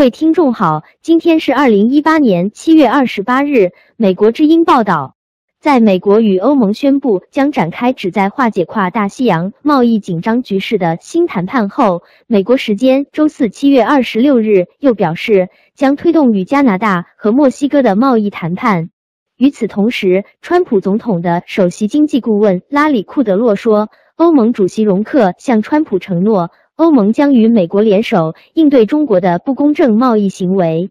各位听众好，今天是二零一八年七月二十八日。美国之音报道，在美国与欧盟宣布将展开旨在化解跨大西洋贸易紧张局势的新谈判后，美国时间周四七月二十六日又表示将推动与加拿大和墨西哥的贸易谈判。与此同时，川普总统的首席经济顾问拉里库德洛说，欧盟主席容克向川普承诺。欧盟将与美国联手应对中国的不公正贸易行为。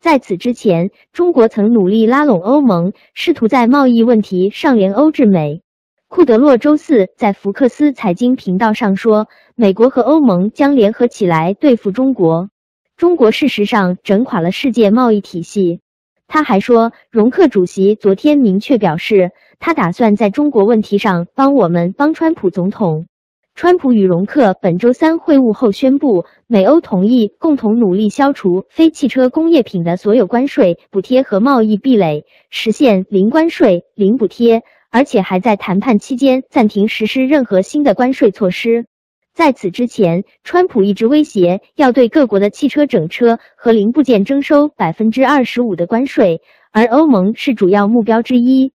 在此之前，中国曾努力拉拢欧盟，试图在贸易问题上联欧制美。库德洛周四在福克斯财经频道上说，美国和欧盟将联合起来对付中国。中国事实上整垮了世界贸易体系。他还说，容克主席昨天明确表示，他打算在中国问题上帮我们帮川普总统。川普与容克本周三会晤后宣布，美欧同意共同努力消除非汽车工业品的所有关税、补贴和贸易壁垒，实现零关税、零补贴，而且还在谈判期间暂停实施任何新的关税措施。在此之前，川普一直威胁要对各国的汽车整车和零部件征收百分之二十五的关税，而欧盟是主要目标之一。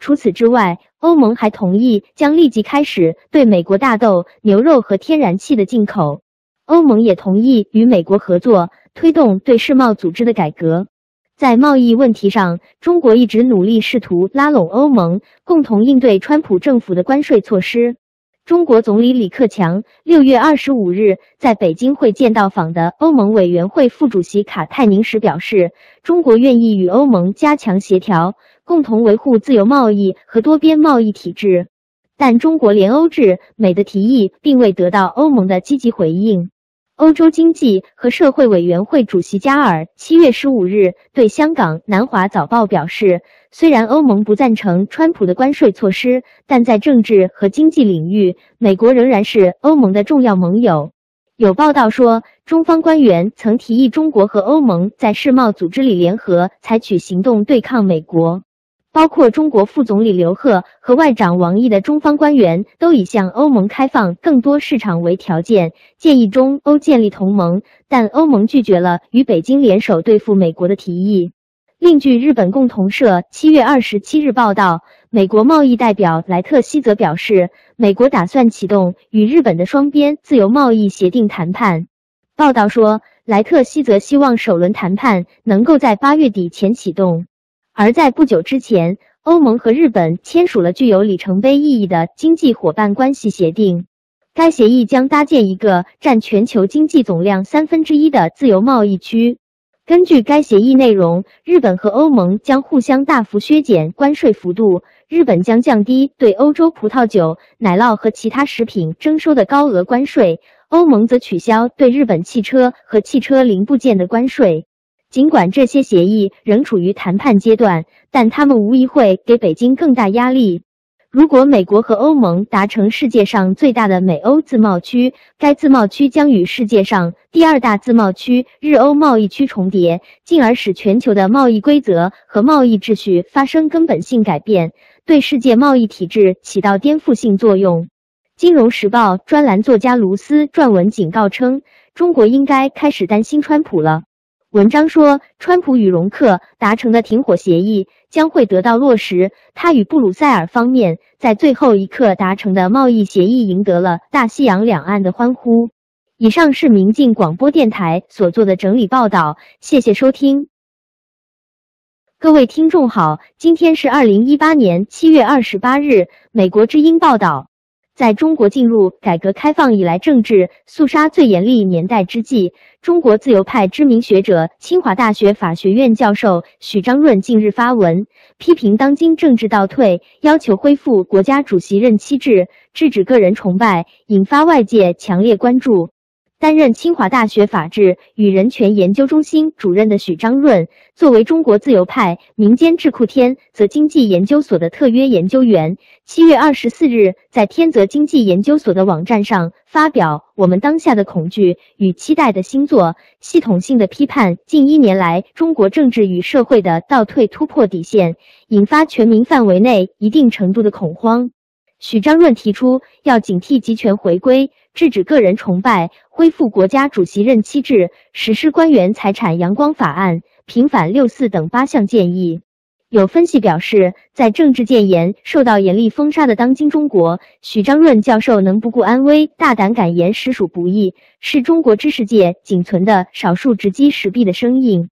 除此之外，欧盟还同意将立即开始对美国大豆、牛肉和天然气的进口。欧盟也同意与美国合作，推动对世贸组织的改革。在贸易问题上，中国一直努力试图拉拢欧盟，共同应对川普政府的关税措施。中国总理李克强六月二十五日在北京会见到访的欧盟委员会副主席卡泰宁时表示，中国愿意与欧盟加强协调，共同维护自由贸易和多边贸易体制。但中国联欧制美的提议并未得到欧盟的积极回应。欧洲经济和社会委员会主席加尔七月十五日对香港南华早报表示，虽然欧盟不赞成川普的关税措施，但在政治和经济领域，美国仍然是欧盟的重要盟友。有报道说，中方官员曾提议中国和欧盟在世贸组织里联合采取行动对抗美国。包括中国副总理刘鹤和外长王毅的中方官员都以向欧盟开放更多市场为条件，建议中欧建立同盟，但欧盟拒绝了与北京联手对付美国的提议。另据日本共同社七月二十七日报道，美国贸易代表莱特希则表示，美国打算启动与日本的双边自由贸易协定谈判。报道说，莱特希则希望首轮谈判能够在八月底前启动。而在不久之前，欧盟和日本签署了具有里程碑意义的经济伙伴关系协定。该协议将搭建一个占全球经济总量三分之一的自由贸易区。根据该协议内容，日本和欧盟将互相大幅削减关税幅度。日本将降低对欧洲葡萄酒、奶酪和其他食品征收的高额关税，欧盟则取消对日本汽车和汽车零部件的关税。尽管这些协议仍处于谈判阶段，但他们无疑会给北京更大压力。如果美国和欧盟达成世界上最大的美欧自贸区，该自贸区将与世界上第二大自贸区日欧贸易区重叠，进而使全球的贸易规则和贸易秩序发生根本性改变，对世界贸易体制起到颠覆性作用。《金融时报》专栏作家卢斯撰文警告称，中国应该开始担心川普了。文章说，川普与容克达成的停火协议将会得到落实。他与布鲁塞尔方面在最后一刻达成的贸易协议赢得了大西洋两岸的欢呼。以上是明镜广播电台所做的整理报道，谢谢收听。各位听众好，今天是二零一八年七月二十八日，美国之音报道。在中国进入改革开放以来政治肃杀最严厉年代之际，中国自由派知名学者、清华大学法学院教授许章润近日发文，批评当今政治倒退，要求恢复国家主席任期制，制止个人崇拜，引发外界强烈关注。担任清华大学法治与人权研究中心主任的许章润，作为中国自由派民间智库天泽经济研究所的特约研究员，七月二十四日在天泽经济研究所的网站上发表《我们当下的恐惧与期待》的新作，系统性的批判近一年来中国政治与社会的倒退突破底线，引发全民范围内一定程度的恐慌。许章润提出要警惕集权回归，制止个人崇拜，恢复国家主席任期制，实施官员财产阳光法案，平反六四等八项建议。有分析表示，在政治谏言受到严厉封杀的当今中国，许章润教授能不顾安危，大胆敢言，实属不易，是中国知识界仅存的少数直击实弊的声音。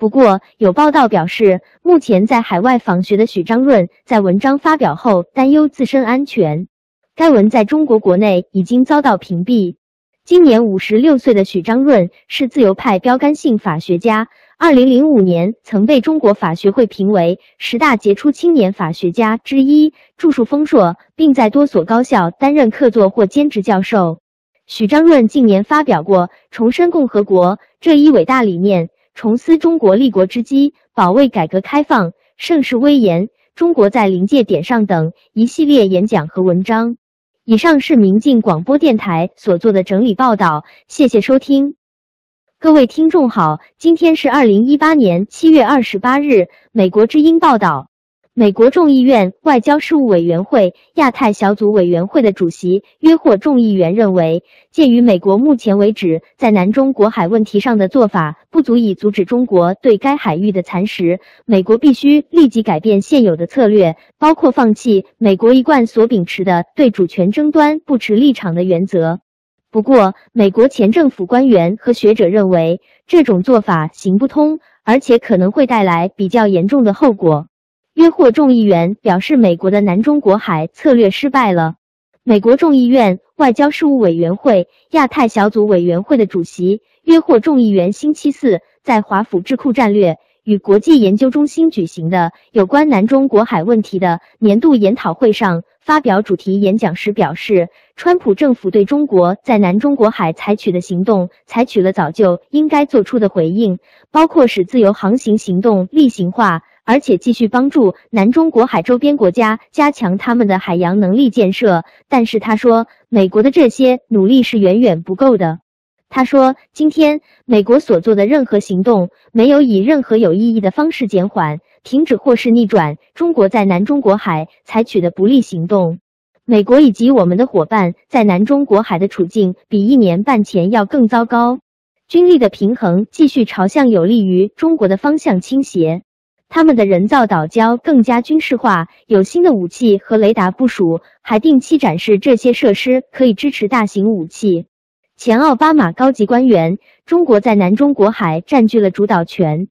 不过，有报道表示，目前在海外访学的许章润在文章发表后担忧自身安全。该文在中国国内已经遭到屏蔽。今年五十六岁的许章润是自由派标杆性法学家，二零零五年曾被中国法学会评为十大杰出青年法学家之一，著述丰硕，并在多所高校担任客座或兼职教授。许章润近年发表过《重申共和国这一伟大理念》。重思中国立国之基，保卫改革开放，盛世威严，中国在临界点上等一系列演讲和文章。以上是民进广播电台所做的整理报道，谢谢收听。各位听众好，今天是二零一八年七月二十八日，美国之音报道。美国众议院外交事务委员会亚太小组委员会的主席约霍众议员认为，鉴于美国目前为止在南中国海问题上的做法不足以阻止中国对该海域的蚕食，美国必须立即改变现有的策略，包括放弃美国一贯所秉持的对主权争端不持立场的原则。不过，美国前政府官员和学者认为，这种做法行不通，而且可能会带来比较严重的后果。约霍众议员表示，美国的南中国海策略失败了。美国众议院外交事务委员会亚太小组委员会的主席约霍众议员星期四在华府智库战略与国际研究中心举行的有关南中国海问题的年度研讨会上发表主题演讲时表示，川普政府对中国在南中国海采取的行动采取了早就应该做出的回应，包括使自由航行行动例行化。而且继续帮助南中国海周边国家加强他们的海洋能力建设，但是他说，美国的这些努力是远远不够的。他说，今天美国所做的任何行动，没有以任何有意义的方式减缓、停止或是逆转中国在南中国海采取的不利行动。美国以及我们的伙伴在南中国海的处境比一年半前要更糟糕，军力的平衡继续朝向有利于中国的方向倾斜。他们的人造岛礁更加军事化，有新的武器和雷达部署，还定期展示这些设施可以支持大型武器。前奥巴马高级官员，中国在南中国海占据了主导权。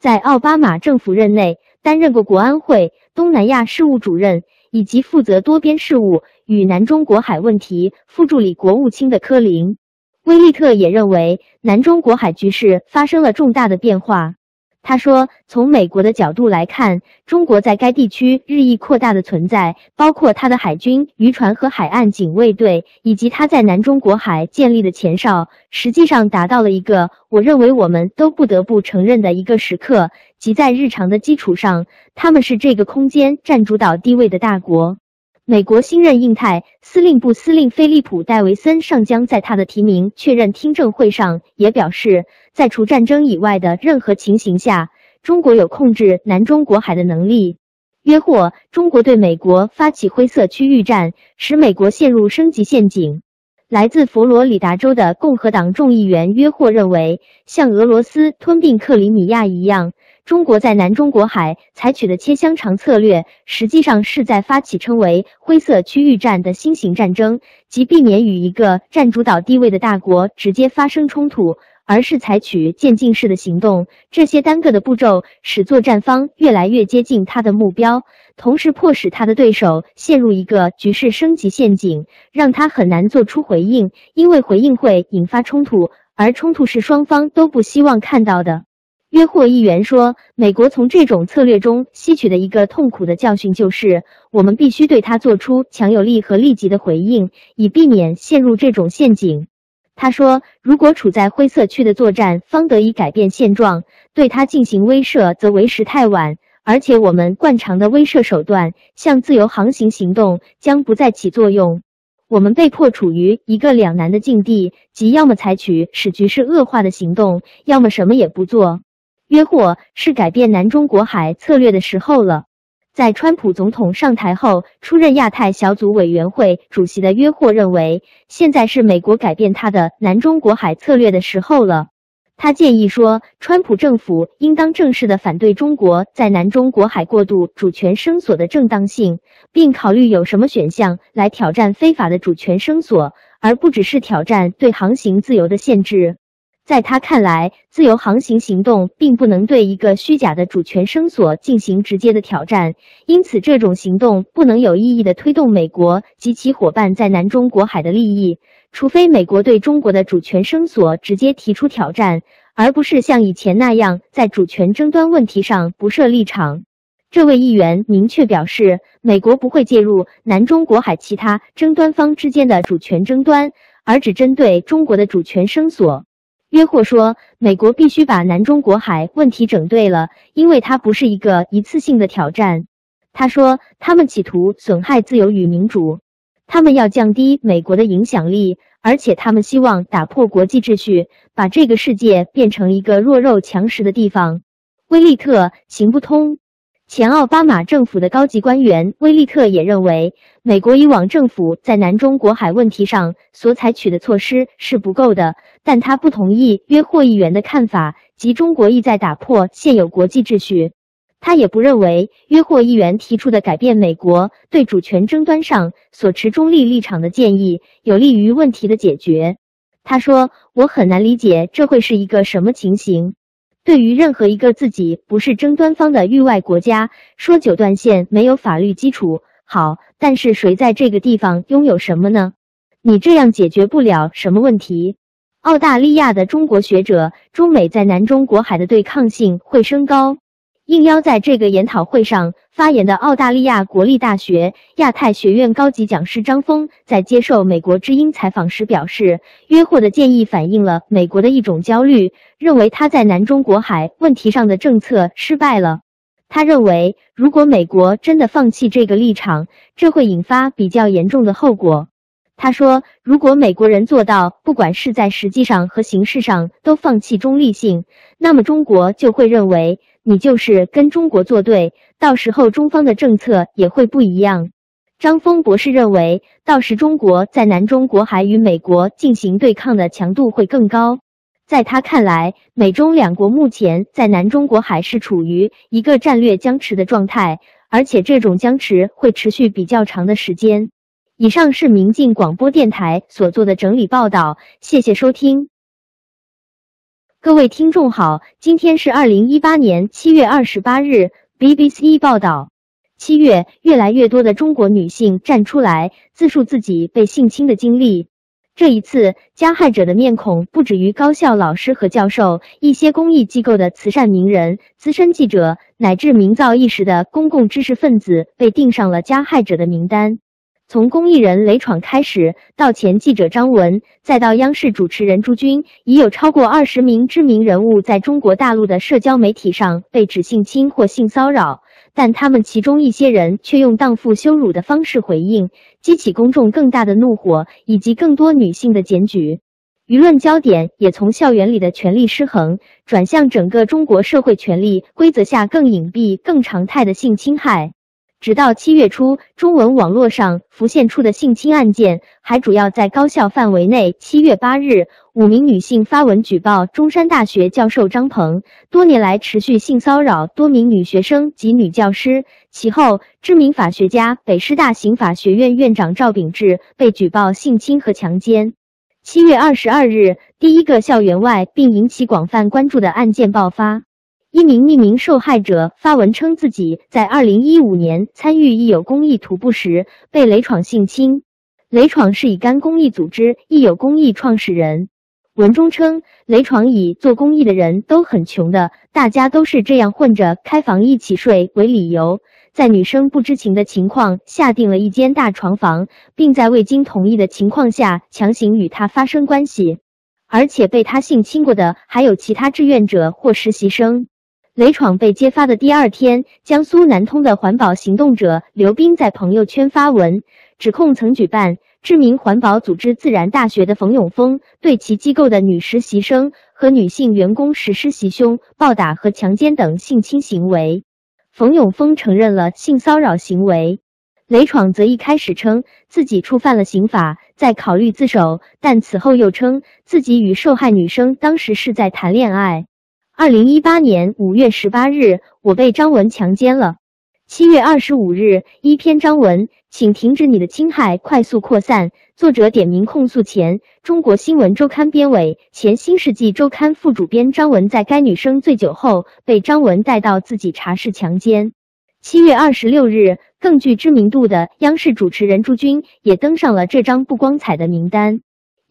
在奥巴马政府任内，担任过国安会东南亚事务主任以及负责多边事务与南中国海问题副助理国务卿的科林·威利特也认为，南中国海局势发生了重大的变化。他说：“从美国的角度来看，中国在该地区日益扩大的存在，包括它的海军、渔船和海岸警卫队，以及它在南中国海建立的前哨，实际上达到了一个我认为我们都不得不承认的一个时刻，即在日常的基础上，他们是这个空间占主导地位的大国。”美国新任印太司令部司令菲利普·戴维森上将在他的提名确认听证会上也表示，在除战争以外的任何情形下，中国有控制南中国海的能力。约或中国对美国发起灰色区域战，使美国陷入升级陷阱。来自佛罗里达州的共和党众议员约霍认为，像俄罗斯吞并克里米亚一样。中国在南中国海采取的切香肠策略，实际上是在发起称为“灰色区域战”的新型战争，即避免与一个占主导地位的大国直接发生冲突，而是采取渐进式的行动。这些单个的步骤使作战方越来越接近他的目标，同时迫使他的对手陷入一个局势升级陷阱，让他很难做出回应，因为回应会引发冲突，而冲突是双方都不希望看到的。约霍议员说：“美国从这种策略中吸取的一个痛苦的教训就是，我们必须对他做出强有力和立即的回应，以避免陷入这种陷阱。”他说：“如果处在灰色区的作战方得以改变现状，对他进行威慑则为时太晚，而且我们惯常的威慑手段，像自由航行行动，将不再起作用。我们被迫处于一个两难的境地，即要么采取使局势恶化的行动，要么什么也不做。”约或是改变南中国海策略的时候了。在川普总统上台后出任亚太小组委员会主席的约霍认为，现在是美国改变他的南中国海策略的时候了。他建议说，川普政府应当正式的反对中国在南中国海过度主权声索的正当性，并考虑有什么选项来挑战非法的主权声索，而不只是挑战对航行自由的限制。在他看来，自由航行行动并不能对一个虚假的主权声索进行直接的挑战，因此这种行动不能有意义的推动美国及其伙伴在南中国海的利益，除非美国对中国的主权声索直接提出挑战，而不是像以前那样在主权争端问题上不设立场。这位议员明确表示，美国不会介入南中国海其他争端方之间的主权争端，而只针对中国的主权声索。约霍说：“美国必须把南中国海问题整对了，因为它不是一个一次性的挑战。”他说：“他们企图损害自由与民主，他们要降低美国的影响力，而且他们希望打破国际秩序，把这个世界变成一个弱肉强食的地方。”威利特行不通。前奥巴马政府的高级官员威利特也认为，美国以往政府在南中国海问题上所采取的措施是不够的，但他不同意约霍议员的看法，即中国意在打破现有国际秩序。他也不认为约霍议员提出的改变美国对主权争端上所持中立立场的建议有利于问题的解决。他说：“我很难理解这会是一个什么情形。”对于任何一个自己不是争端方的域外国家，说九段线没有法律基础，好，但是谁在这个地方拥有什么呢？你这样解决不了什么问题。澳大利亚的中国学者，中美在南中国海的对抗性会升高。应邀在这个研讨会上发言的澳大利亚国立大学亚太学院高级讲师张峰在接受美国之音采访时表示，约霍的建议反映了美国的一种焦虑，认为他在南中国海问题上的政策失败了。他认为，如果美国真的放弃这个立场，这会引发比较严重的后果。他说，如果美国人做到不管是在实际上和形式上都放弃中立性，那么中国就会认为。你就是跟中国作对，到时候中方的政策也会不一样。张峰博士认为，到时中国在南中国海与美国进行对抗的强度会更高。在他看来，美中两国目前在南中国海是处于一个战略僵持的状态，而且这种僵持会持续比较长的时间。以上是明镜广播电台所做的整理报道，谢谢收听。各位听众好，今天是二零一八年七月二十八日。BBC 报道，七月，越来越多的中国女性站出来自述自己被性侵的经历。这一次，加害者的面孔不止于高校老师和教授，一些公益机构的慈善名人、资深记者，乃至名噪一时的公共知识分子被钉上了加害者的名单。从公益人雷闯开始，到前记者张文，再到央视主持人朱军，已有超过二十名知名人物在中国大陆的社交媒体上被指性侵或性骚扰，但他们其中一些人却用荡妇羞辱的方式回应，激起公众更大的怒火，以及更多女性的检举。舆论焦点也从校园里的权力失衡，转向整个中国社会权力规则下更隐蔽、更常态的性侵害。直到七月初，中文网络上浮现出的性侵案件还主要在高校范围内。七月八日，五名女性发文举报中山大学教授张鹏多年来持续性骚扰多名女学生及女教师。其后，知名法学家、北师大刑法学院院长赵秉志被举报性侵和强奸。七月二十二日，第一个校园外并引起广泛关注的案件爆发。一名匿名受害者发文称，自己在二零一五年参与益友公益徒步时被雷闯性侵。雷闯是以干公益组织益友公益创始人。文中称，雷闯以做公益的人都很穷的，大家都是这样混着开房一起睡为理由，在女生不知情的情况下订了一间大床房，并在未经同意的情况下强行与她发生关系，而且被他性侵过的还有其他志愿者或实习生。雷闯被揭发的第二天，江苏南通的环保行动者刘斌在朋友圈发文，指控曾举办知名环保组织自然大学的冯永峰对其机构的女实习生和女性员工实施袭胸、暴打和强奸等性侵行为。冯永峰承认了性骚扰行为。雷闯则一开始称自己触犯了刑法，在考虑自首，但此后又称自己与受害女生当时是在谈恋爱。二零一八年五月十八日，我被张文强奸了。七月二十五日，一篇张文，请停止你的侵害，快速扩散。作者点名控诉前中国新闻周刊编委、前新世纪周刊副主编张文，在该女生醉酒后被张文带到自己茶室强奸。七月二十六日，更具知名度的央视主持人朱军也登上了这张不光彩的名单。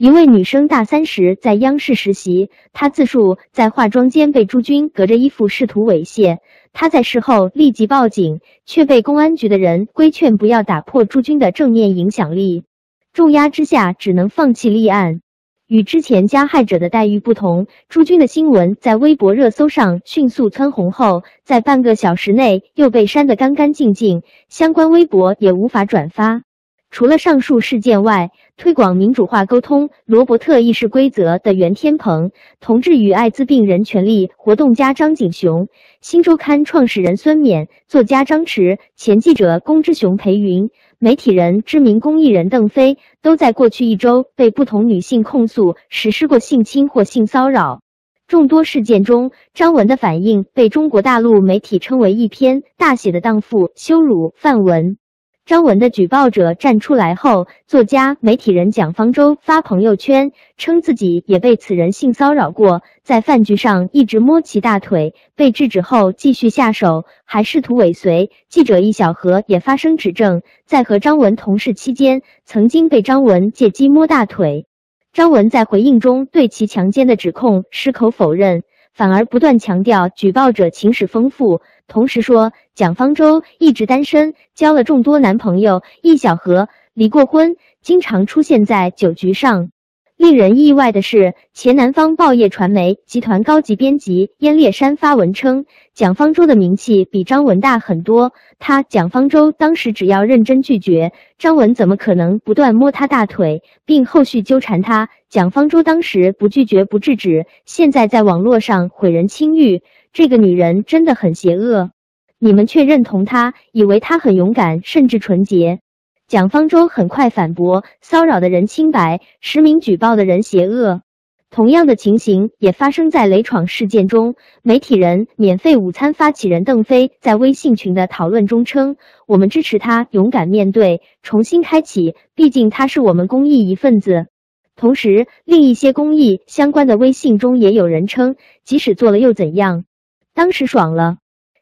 一位女生大三时在央视实习，她自述在化妆间被朱军隔着衣服试图猥亵。她在事后立即报警，却被公安局的人规劝不要打破朱军的正面影响力。重压之下，只能放弃立案。与之前加害者的待遇不同，朱军的新闻在微博热搜上迅速蹿红后，在半个小时内又被删得干干净净，相关微博也无法转发。除了上述事件外，推广民主化沟通罗伯特议事规则的袁天鹏，同志与艾滋病人权利活动家张景雄，新周刊创始人孙冕，作家张弛，前记者龚之雄、裴云。媒体人、知名公益人邓飞都在过去一周被不同女性控诉实施过性侵或性骚扰。众多事件中，张文的反应被中国大陆媒体称为一篇大写的荡妇羞辱范文。张文的举报者站出来后，作家、媒体人蒋方舟发朋友圈称自己也被此人性骚扰过，在饭局上一直摸其大腿，被制止后继续下手，还试图尾随。记者易小河也发声指证，在和张文同事期间，曾经被张文借机摸大腿。张文在回应中对其强奸的指控矢口否认。反而不断强调举报者情史丰富，同时说蒋方舟一直单身，交了众多男朋友，易小河离过婚，经常出现在酒局上。令人意外的是，前南方报业传媒集团高级编辑燕烈山发文称，蒋方舟的名气比张文大很多。他蒋方舟当时只要认真拒绝，张文怎么可能不断摸他大腿，并后续纠缠他？蒋方舟当时不拒绝不制止，现在在网络上毁人清誉，这个女人真的很邪恶。你们却认同她，以为她很勇敢，甚至纯洁。蒋方舟很快反驳：骚扰的人清白，实名举报的人邪恶。同样的情形也发生在雷闯事件中。媒体人、免费午餐发起人邓飞在微信群的讨论中称：“我们支持他勇敢面对，重新开启，毕竟他是我们公益一份子。”同时，另一些公益相关的微信中也有人称：“即使做了又怎样？当时爽了，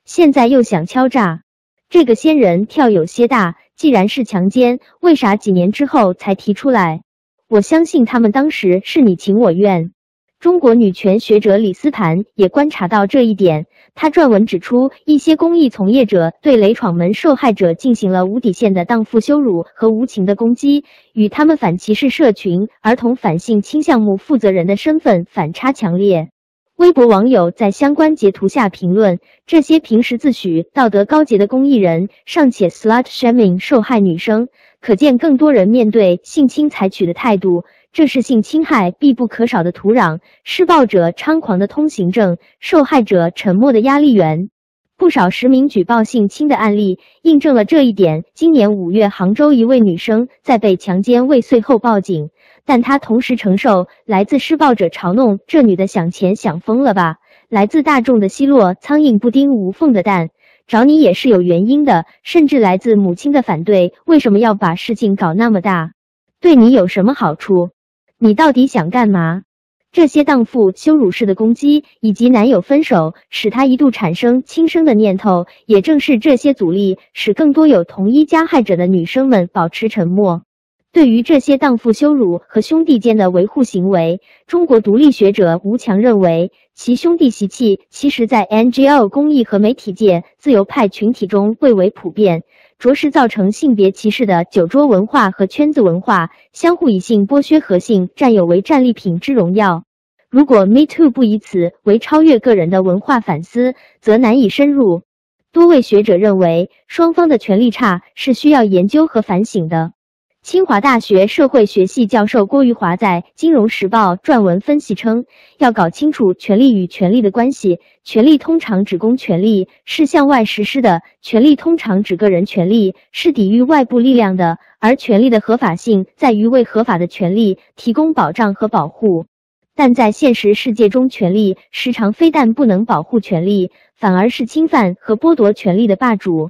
现在又想敲诈。”这个仙人跳有些大。既然是强奸，为啥几年之后才提出来？我相信他们当时是你情我愿。中国女权学者李思盘也观察到这一点，他撰文指出，一些公益从业者对雷闯门受害者进行了无底线的荡妇羞辱和无情的攻击，与他们反歧视社群、儿童反性侵项目负责人的身份反差强烈。微博网友在相关截图下评论：这些平时自诩道德高洁的公益人，尚且 slut shaming 受害女生，可见更多人面对性侵采取的态度。这是性侵害必不可少的土壤，施暴者猖狂的通行证，受害者沉默的压力源。不少实名举报性侵的案例印证了这一点。今年五月，杭州一位女生在被强奸未遂后报警。但他同时承受来自施暴者嘲弄：“这女的想钱想疯了吧？”来自大众的奚落：“苍蝇不叮无缝的蛋，找你也是有原因的。”甚至来自母亲的反对：“为什么要把事情搞那么大？对你有什么好处？你到底想干嘛？”这些荡妇羞辱式的攻击，以及男友分手，使她一度产生轻生的念头。也正是这些阻力，使更多有同一加害者的女生们保持沉默。对于这些荡妇羞辱和兄弟间的维护行为，中国独立学者吴强认为，其兄弟习气其实在 NGO 公益和媒体界自由派群体中蔚为普遍，着实造成性别歧视的酒桌文化和圈子文化，相互以性剥削和性占有为战利品之荣耀。如果 Me Too 不以此为超越个人的文化反思，则难以深入。多位学者认为，双方的权力差是需要研究和反省的。清华大学社会学系教授郭玉华在《金融时报》撰文分析称，要搞清楚权力与权力的关系。权力通常指公权力，是向外实施的；权力通常指个人权利，是抵御外部力量的。而权力的合法性在于为合法的权利提供保障和保护。但在现实世界中，权力时常非但不能保护权利，反而是侵犯和剥夺权利的霸主。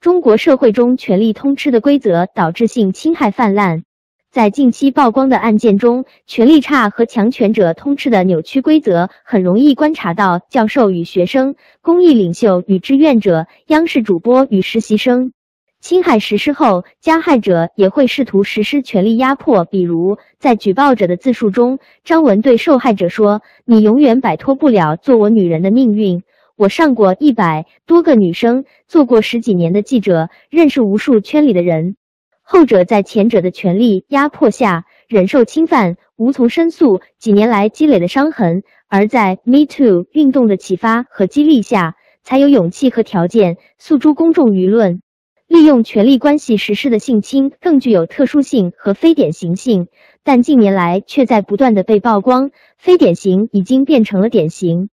中国社会中权力通吃的规则导致性侵害泛滥，在近期曝光的案件中，权力差和强权者通吃的扭曲规则很容易观察到。教授与学生、公益领袖与志愿者、央视主播与实习生，侵害实施后，加害者也会试图实施权力压迫。比如，在举报者的自述中，张文对受害者说：“你永远摆脱不了做我女人的命运。”我上过一百多个女生，做过十几年的记者，认识无数圈里的人。后者在前者的权力压迫下忍受侵犯，无从申诉，几年来积累的伤痕；而在 Me Too 运动的启发和激励下，才有勇气和条件诉诸公众舆论。利用权力关系实施的性侵更具有特殊性和非典型性，但近年来却在不断的被曝光，非典型已经变成了典型。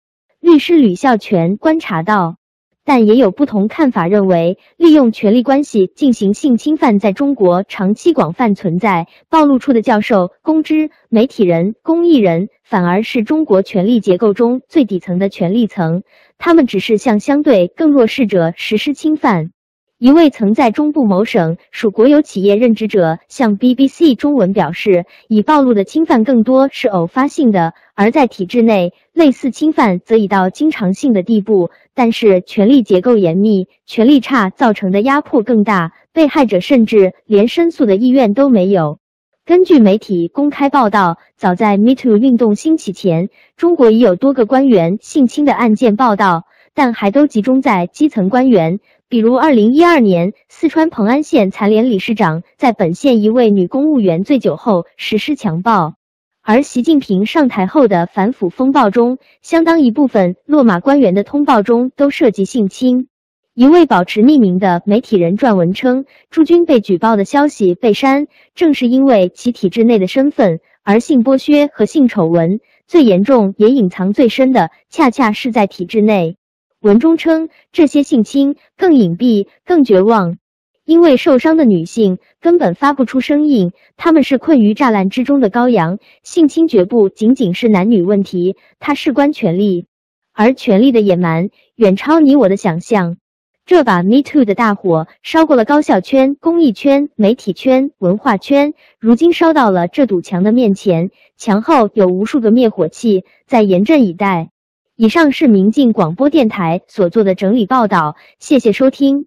律师吕孝全观察到，但也有不同看法，认为利用权力关系进行性侵犯在中国长期广泛存在，暴露出的教授、公知、媒体人、公益人，反而是中国权力结构中最底层的权力层，他们只是向相对更弱势者实施侵犯。一位曾在中部某省属国有企业任职者向 BBC 中文表示，已暴露的侵犯更多是偶发性的，而在体制内，类似侵犯则已到经常性的地步。但是，权力结构严密、权力差造成的压迫更大，被害者甚至连申诉的意愿都没有。根据媒体公开报道，早在 Me Too 运动兴起前，中国已有多个官员性侵的案件报道，但还都集中在基层官员。比如，二零一二年，四川蓬安县残联理事长在本县一位女公务员醉酒后实施强暴；而习近平上台后的反腐风暴中，相当一部分落马官员的通报中都涉及性侵。一位保持匿名的媒体人撰文称，朱军被举报的消息被删，正是因为其体制内的身份；而性剥削和性丑闻最严重也隐藏最深的，恰恰是在体制内。文中称，这些性侵更隐蔽、更绝望，因为受伤的女性根本发不出声音，她们是困于栅栏之中的羔羊。性侵绝不仅仅是男女问题，它事关权力，而权力的野蛮远超你我的想象。这把 Me Too 的大火烧过了高校圈、公益圈、媒体圈、文化圈，如今烧到了这堵墙的面前，墙后有无数个灭火器在严阵以待。以上是明镜广播电台所做的整理报道，谢谢收听。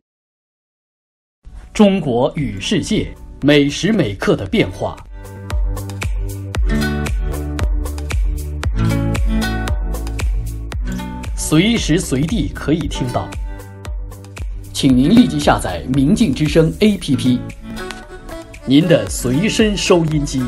中国与世界每时每刻的变化，随时随地可以听到，请您立即下载明镜之声 APP，您的随身收音机。